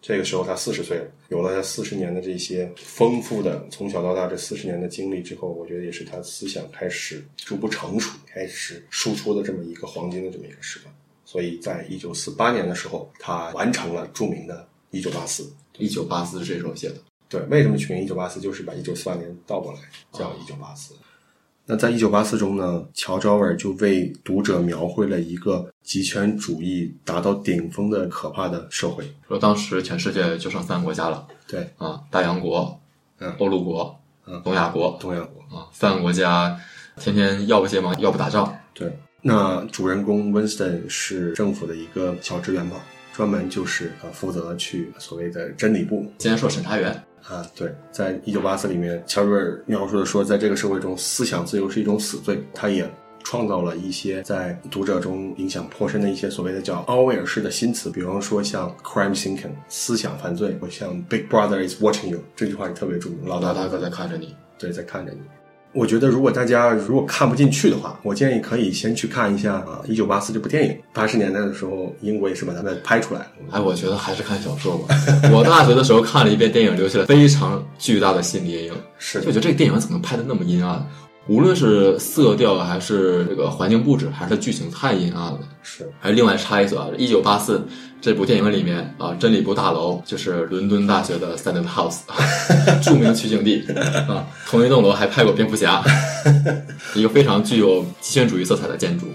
这个时候他四十岁了，有了他四十年的这些丰富的从小到大这四十年的经历之后，我觉得也是他思想开始逐步成熟、开始输出的这么一个黄金的这么一个时段。所以在一九四八年的时候，他完成了著名的《一九八四》。一九八四是这时候写的。对，为什么取名一九八四？就是把一九四八年倒过来叫一九八四。那在一九八四中呢，乔治·尔就为读者描绘了一个极权主义达到顶峰的可怕的社会。说当时全世界就剩三个国家了，对啊，大洋国、嗯欧陆国、嗯东亚国东亚国。啊，三个国家天天要不结盟，要不打仗。对，那主人公 Winston 是政府的一个小职员吧，专门就是呃负责去所谓的真理部今天说审查员，啊。对，在一九八四里面，乔治描述的说，在这个社会中，思想自由是一种死罪。他也创造了一些在读者中影响颇深的一些所谓的叫奥威尔式的新词，比方说像 crime thinking 思想犯罪，或像 Big Brother is watching you 这句话也特别著名，老大大哥在看着你。对，在看着你。我觉得，如果大家如果看不进去的话，我建议可以先去看一下啊，《一九八四》这部电影。八十年代的时候，英国也是把它们拍出来了。哎，我觉得还是看小说吧。我大学的时候看了一遍电影，留下了非常巨大的心理阴影。是就我觉得这个电影怎么能拍的那么阴暗？无论是色调还是这个环境布置，还是剧情太阴暗了。是，还另外插一嘴啊，《一九八四》这部电影里面啊，真理部大楼就是伦敦大学的 Senate House，著名取景地啊。同一栋楼还拍过蝙蝠侠，一个非常具有极权主义色彩的建筑。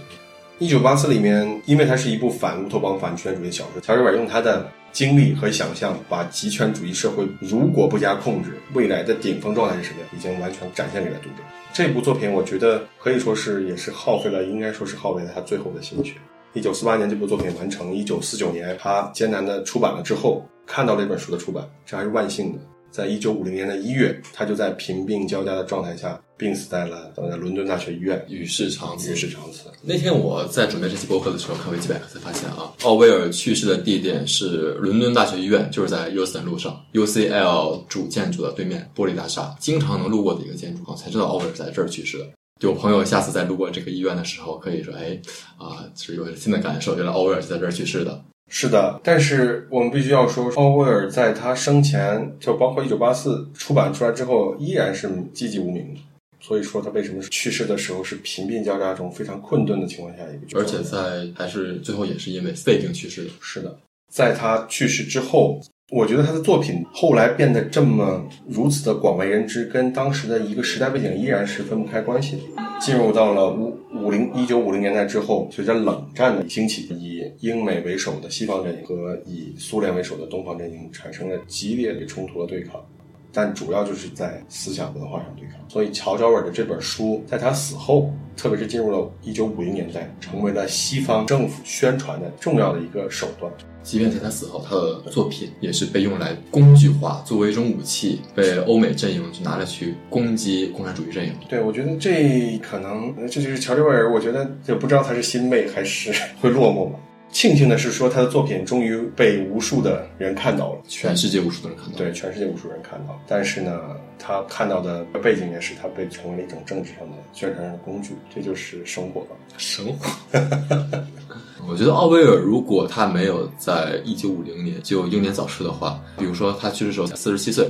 一九八四里面，因为它是一部反乌托邦、反极权主义小说，乔治·尔用他的经历和想象，把极权主义社会如果不加控制，未来的顶峰状态是什么，已经完全展现给了读者。这部作品，我觉得可以说是也是耗费了，应该说是耗费了他最后的心血。一九四八年这部作品完成，一九四九年他艰难的出版了之后，看到这本书的出版，这还是万幸的。在一九五零年的一月，他就在贫病交加的状态下病死在了在伦敦大学医院，与世长辞与。世长辞。那天我在准备这期播客的时候，看维基百科才发现啊，奥威尔去世的地点是伦敦大学医院，就是在优森路上 UCL 主建筑的对面玻璃大厦，经常能路过的一个建筑啊，才知道奥威尔在这儿去世的。有朋友下次再路过这个医院的时候，可以说，哎，啊，是有新的感受，原来奥威尔是在这儿去世的。是的，但是我们必须要说，奥威尔在他生前，就包括《一九八四》出版出来之后，依然是寂寂无名的。所以说他为什么去世的时候是贫病交加中非常困顿的情况下一个而且在还是最后也是因为肺病去世的。是的，在他去世之后，我觉得他的作品后来变得这么如此的广为人知，跟当时的一个时代背景依然是分不开关系的。进入到了五五零一九五零年代之后，随着冷战的兴起，以英美为首的西方阵营和以苏联为首的东方阵营产生了激烈的冲突和对抗。但主要就是在思想文化上对抗，所以乔乔尔的这本书在他死后，特别是进入了一九五零年代，成为了西方政府宣传的重要的一个手段。即便在他死后，他的作品也是被用来工具化，作为一种武器，被欧美阵营去拿来去攻击共产主义阵营。对，我觉得这可能这就是乔治威尔，我觉得也不知道他是欣慰还是 会落寞吧。庆幸的是，说他的作品终于被无数的人看到了，全世界无数的人看到。对，全世界无数人看到。但是呢，他看到的背景也是他被成为了一种政治上的宣传上的工具，这就是生活吧。生活。我觉得奥威尔如果他没有在一九五零年就英年早逝的话，比如说他去世时候才四十七岁，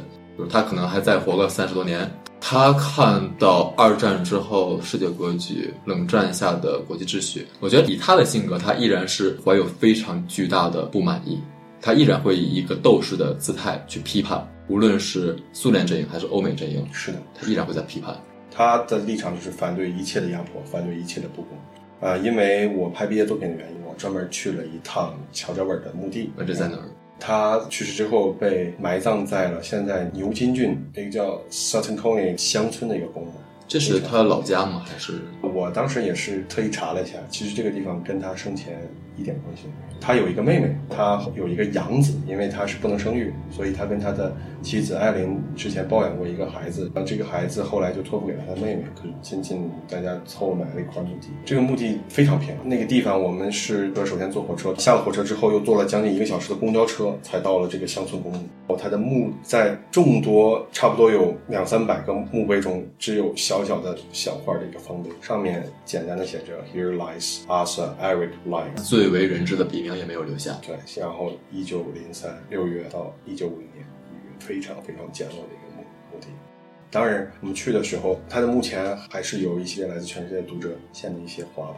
他可能还再活个三十多年。他看到二战之后世界格局、冷战下的国际秩序，我觉得以他的性格，他依然是怀有非常巨大的不满意，他依然会以一个斗士的姿态去批判，无论是苏联阵营还是欧美阵营。是的，他依然会在批判。他的立场就是反对一切的压迫，反对一切的不公。啊，因为我拍毕业作品的原因，我专门去了一趟乔治韦尔的墓地。这在哪儿？他去世之后被埋葬在了现在牛津郡一个叫 Sutton County 乡村的一个公墓。这是他老家吗？还是？我当时也是特意查了一下，其实这个地方跟他生前一点关系。他有一个妹妹，他有一个养子，因为他是不能生育，所以他跟他的妻子艾琳之前抱养过一个孩子，然后这个孩子后来就托付给了他妹妹。可是亲戚大家凑买了一块墓地，这个墓地非常偏，那个地方我们是首先坐火车，下了火车之后又坐了将近一个小时的公交车才到了这个乡村公墓。他的墓在众多差不多有两三百个墓碑中，只有小小的小块的一个方碑，上面简单的写着 “Here lies Arthur Eric Lyne”，最为人知的笔名。也没有留下。对，然后一九零三六月到一九五零年一月，非常非常简陋的一个墓墓地。当然，我们去的时候，它的墓前还是有一些来自全世界读者献的一些花吧，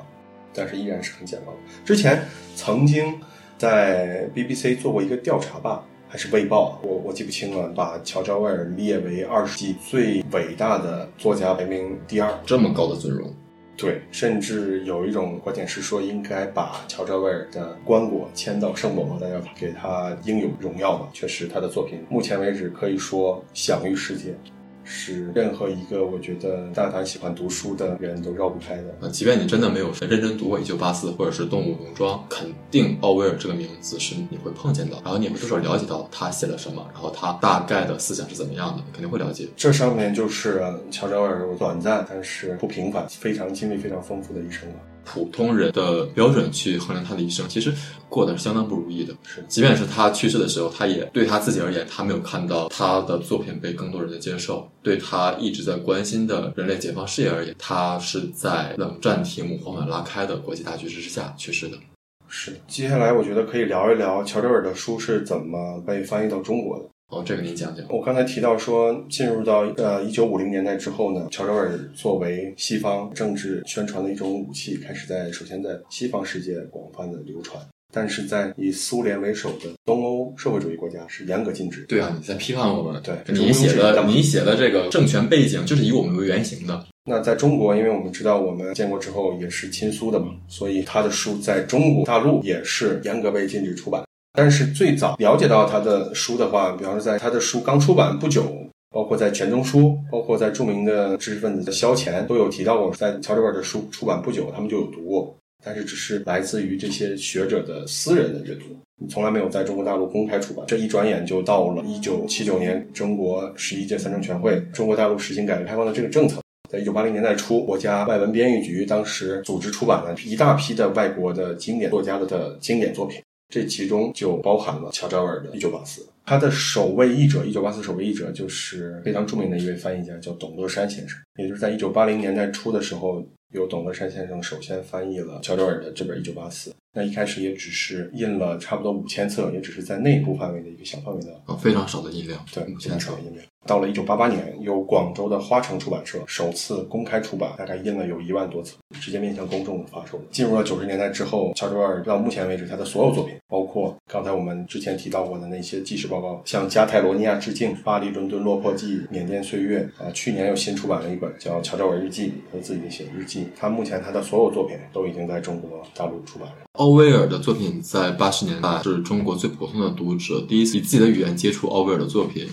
但是依然是很简陋。之前曾经在 BBC 做过一个调查吧，还是卫报，我我记不清了，把乔治威尔列为二十世纪最伟大的作家排名第二，这么高的尊荣。对，甚至有一种观点是说，应该把乔治威尔的棺椁迁到圣保罗大教堂，给他应有荣耀嘛。确实，他的作品目前为止可以说享誉世界。是任何一个我觉得但凡喜欢读书的人都绕不开的。呃，即便你真的没有认真读过《一九八四》或者是《动物农庄》，肯定奥威尔这个名字是你会碰见的，然后你会多少了解到他写了什么，然后他大概的思想是怎么样的，肯定会了解。这上面就是乔治·奥威尔短暂但是不平凡、非常经历非常丰富的一生了。普通人的标准去衡量他的一生，其实过得是相当不如意的。是，即便是他去世的时候，他也对他自己而言，他没有看到他的作品被更多人的接受。对他一直在关心的人类解放事业而言，他是在冷战题目缓缓拉开的国际大局势之下去世的。是。接下来，我觉得可以聊一聊乔治尔的书是怎么被翻译到中国的。哦，这个您讲讲。我刚才提到说，进入到呃一九五零年代之后呢，乔治尔作为西方政治宣传的一种武器，开始在首先在西方世界广泛的流传，但是在以苏联为首的东欧社会主义国家是严格禁止。对啊，你在批判我们。对，你写的你写的这个政权背景就是以我们为原型的。那在中国，因为我们知道我们建国之后也是亲苏的嘛，所以他的书在中国大陆也是严格被禁止出版。但是最早了解到他的书的话，比方说在他的书刚出版不久，包括在钱钟书，包括在著名的知识分子的萧乾都有提到过，在乔治尔的书出版不久，他们就有读过，但是只是来自于这些学者的私人的阅读，从来没有在中国大陆公开出版。这一转眼就到了一九七九年，中国十一届三中全会，中国大陆实行改革开放的这个政策，在一九八零年代初，国家外文编译局当时组织出版了一大批的外国的经典作家的经典作品。这其中就包含了乔治·奥尔的《一九八四》，他的首位译者，《一九八四》首位译者就是非常著名的一位翻译家，叫董乐山先生。也就是在一九八零年代初的时候，由董乐山先生首先翻译了乔治尔的这本《一九八四》。那一开始也只是印了差不多五千册，也只是在内部范围的一个小范围的，啊，非常少的印量，对，目前少的印量。到了一九八八年，由广州的花城出版社首次公开出版，大概印了有一万多册，直接面向公众发售。进入了九十年代之后，乔治尔到目前为止他的所有作品，包括刚才我们之前提到过的那些纪实报告，向加泰罗尼亚致敬、巴黎、伦敦落魄记、缅甸岁月啊，去年又新出版了一本叫《乔治尔日记》，他自己写日记。他目前他的所有作品都已经在中国大陆出版了。奥威尔的作品在八十年代是中国最普通的读者第一次以自己的语言接触奥威尔的作品。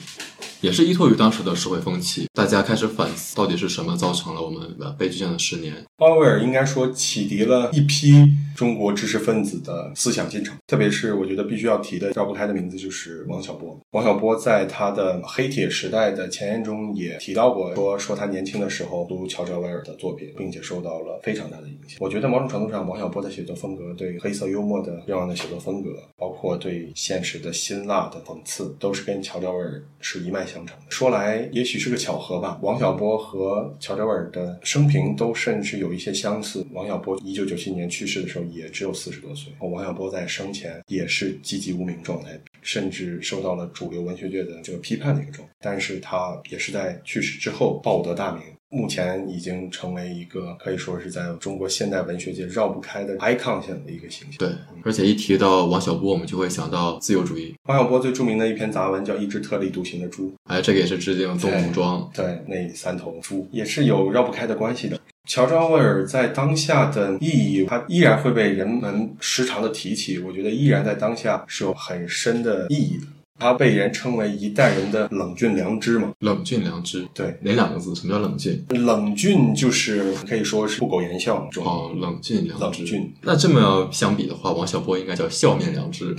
也是依托于当时的社会风气，大家开始反思到底是什么造成了我们的悲剧性的十年。鲍威尔应该说启迪了一批中国知识分子的思想进程，特别是我觉得必须要提的绕不开的名字就是王小波。王小波在他的《黑铁时代》的前言中也提到过，说说他年轻的时候读乔治·威尔的作品，并且受到了非常大的影响。我觉得某种程度上，王小波的写作风格对黑色幽默的这样的写作风格，包括对现实的辛辣的讽刺，都是跟乔治·威尔是一脉相。相成说来，也许是个巧合吧。王小波和乔德·威尔的生平都甚至有一些相似。王小波一九九七年去世的时候也只有四十多岁。王小波在生前也是籍籍无名状态，甚至受到了主流文学界的这个批判的一个状态。但是他也是在去世之后报得大名。目前已经成为一个可以说是在中国现代文学界绕不开的 icon 性的一个形象。对，而且一提到王小波，我们就会想到自由主义。王小波最著名的一篇杂文叫《一只特立独行的猪》，哎，这个也是致敬《动物庄》。对，那三头猪也是有绕不开的关系的。乔治·奥威尔在当下的意义，他依然会被人们时常的提起。我觉得依然在当下是有很深的意义的。他被人称为一代人的冷峻良知嘛？冷峻良知，对，哪两个字？什么叫冷峻？冷峻就是可以说是不苟言笑。哦，冷峻良知。冷峻。那这么相比的话，王小波应该叫笑面良知，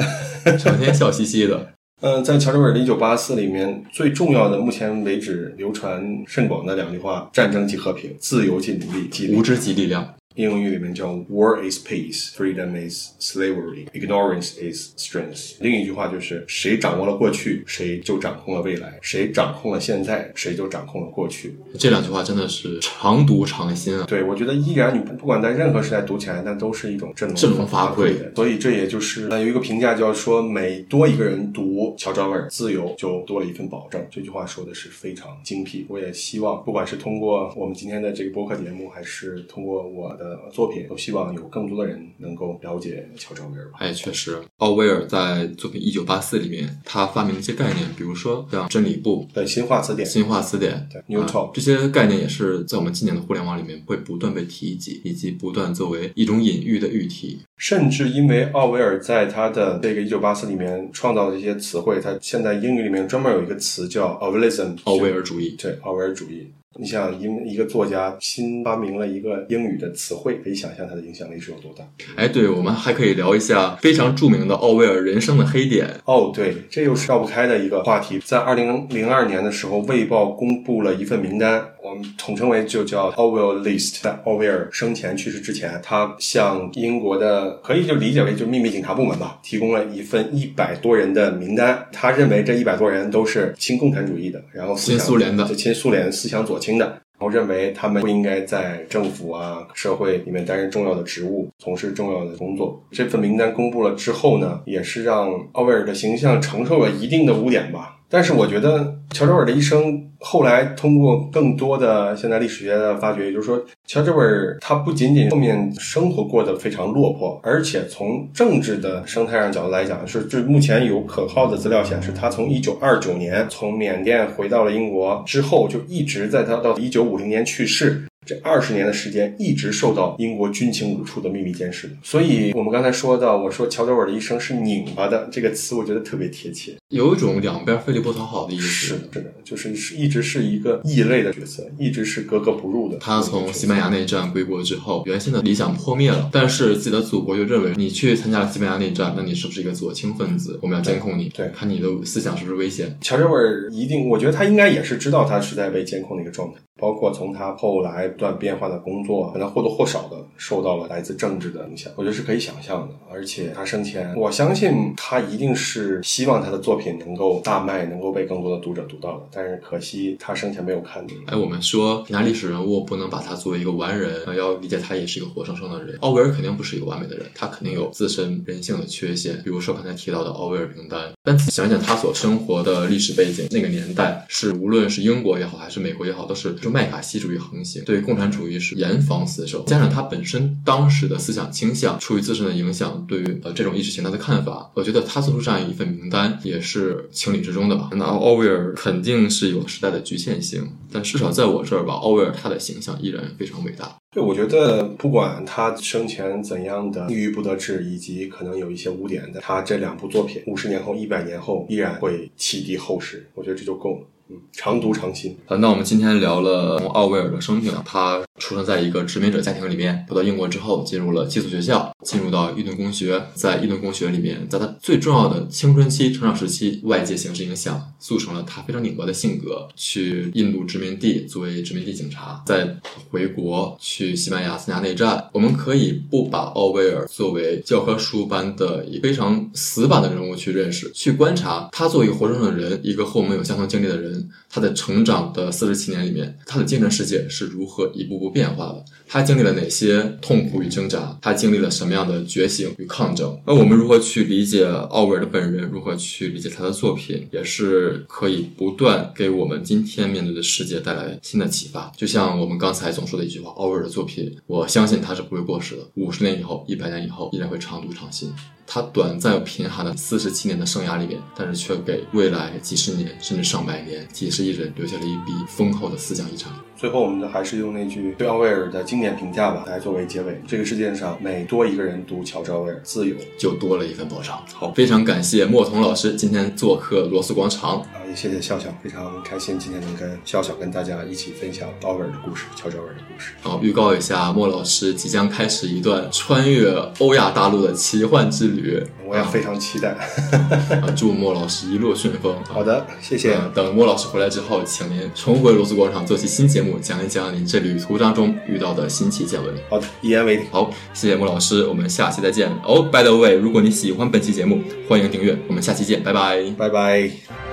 整天笑嘻嘻的。嗯，在乔治·威尔的《一九八四》里面，最重要的，目前为止流传甚广的两句话：战争即和平，自由即努力，无知即力量。英语里面叫 “War is peace, freedom is slavery, ignorance is strength”。另一句话就是“谁掌握了过去，谁就掌控了未来；谁掌控了现在，谁就掌控了过去。”这两句话真的是常读常新啊！对，我觉得依然你不不管在任何时代读起来，那都是一种振振聋发聩的。所以这也就是有一个评价叫说，每多一个人读乔治·威尔，自由就多了一份保证。这句话说的是非常精辟。我也希望，不管是通过我们今天的这个播客节目，还是通过我的。的作品都希望有更多的人能够了解乔治·奥威尔吧。哎，确实，奥威尔在作品《一九八四》里面，他发明了一些概念，比如说像真理部、对新化词典、新化词典、对 New Talk 这些概念，也是在我们今年的互联网里面会不断被提及，以及不断作为一种隐喻的喻体。甚至因为奥威尔在他的这个《一九八四》里面创造的一些词汇，他现在英语里面专门有一个词叫 “Owelism”，奥威尔主义。对，奥威尔主义。你想，英一个作家新发明了一个英语的词汇，可以想象它的影响力是有多大。哎，对，我们还可以聊一下非常著名的奥威尔人生的黑点。哦，对，这又是绕不开的一个话题。在二零零二年的时候，《卫报》公布了一份名单，我们统称为就叫 Orwell List。在奥威尔生前去世之前，他向英国的可以就理解为就秘密警察部门吧，提供了一份一百多人的名单。他认为这一百多人都是亲共产主义的，然后亲苏联的，就亲苏联思想左。轻的，我认为他们不应该在政府啊、社会里面担任重要的职务，从事重要的工作。这份名单公布了之后呢，也是让奥威尔的形象承受了一定的污点吧。但是我觉得乔治·尔的一生。后来通过更多的现代历史学的发掘，也就是说，乔治·韦尔他不仅仅后面生活过得非常落魄，而且从政治的生态上角度来讲，是就目前有可靠的资料显示，他从一九二九年从缅甸回到了英国之后，就一直在他到一九五零年去世。这二十年的时间一直受到英国军情五处的秘密监视，所以我们刚才说到，我说乔德尔的一生是拧巴的这个词，我觉得特别贴切，有一种两边费力不讨好的意思。是的，是的，就是是一直是一个异类的角色，一直是格格不入的。他从西班牙内战归国之后，原先的理想破灭了，但是自己的祖国就认为你去参加了西班牙内战，那你是不是一个左倾分子？我们要监控你，对，看你的思想是不是危险。乔治尔一定，我觉得他应该也是知道他是在被监控的一个状态。包括从他后来不断变化的工作，可能或多或少的受到了来自政治的影响，我觉得是可以想象的。而且他生前，我相信他一定是希望他的作品能够大卖，能够被更多的读者读到的。但是可惜他生前没有看懂。哎，我们说评价历史人物不能把他作为一个完人，要理解他也是一个活生生的人。奥威尔肯定不是一个完美的人，他肯定有自身人性的缺陷，比如说刚才提到的奥威尔名单。但想想他所生活的历史背景，那个年代是无论是英国也好，还是美国也好，都是就麦卡锡主义横行，对共产主义是严防死守。加上他本身当时的思想倾向，出于自身的影响，对于呃这种意识形态的看法，我觉得他做出这样一份名单也是情理之中的吧。那奥威尔肯定是有时代的局限性，但至少在我这儿吧，奥威尔他的形象依然非常伟大。对，我觉得不管他生前怎样的郁郁不得志，以及可能有一些污点的，他这两部作品，五十年后、一百年后依然会启迪后世。我觉得这就够了。常读常新。啊，那我们今天聊了从奥威尔的生平。他出生在一个殖民者家庭里面，到英国之后进入了寄宿学校，进入到伊顿公学。在伊顿公学里面，在他最重要的青春期、成长时期，外界形势影响促成了他非常拧巴的性格，去印度殖民地作为殖民地警察，再回国去西班牙参加内战。我们可以不把奥威尔作为教科书般的一非常死板的人物去认识，去观察他作为活生生的人，一个和我们有相同经历的人。他的成长的四十七年里面，他的精神世界是如何一步步变化的？他经历了哪些痛苦与挣扎？他经历了什么样的觉醒与抗争？那我们如何去理解奥威尔的本人？如何去理解他的作品？也是可以不断给我们今天面对的世界带来新的启发。就像我们刚才总说的一句话：奥威尔的作品，我相信他是不会过时的。五十年以后，一百年以后，依然会常读常新。他短暂又贫寒的四十七年的生涯里面，但是却给未来几十年甚至上百年几十亿人留下了一笔丰厚的思想遗产。最后，我们还是用那句对奥威尔的经典评价吧，来作为结尾。这个世界上每多一个人读乔治·奥威尔，自由就多了一份保障。好，非常感谢莫童老师今天做客罗斯广场谢谢笑笑，非常开心今天能跟笑笑跟大家一起分享奥威尔的故事，乔治·奥威尔的故事。好，预告一下，莫老师即将开始一段穿越欧亚大陆的奇幻之旅，我也非常期待。祝莫老师一路顺风。好的，谢谢。等莫老师回来之后，请您重回罗斯广场做期新节目。讲一讲您这旅途当中遇到的新奇见闻。好的，一言为定。好，谢谢莫老师，我们下期再见。哦，by the way，如果你喜欢本期节目，欢迎订阅，我们下期见，拜拜，拜拜。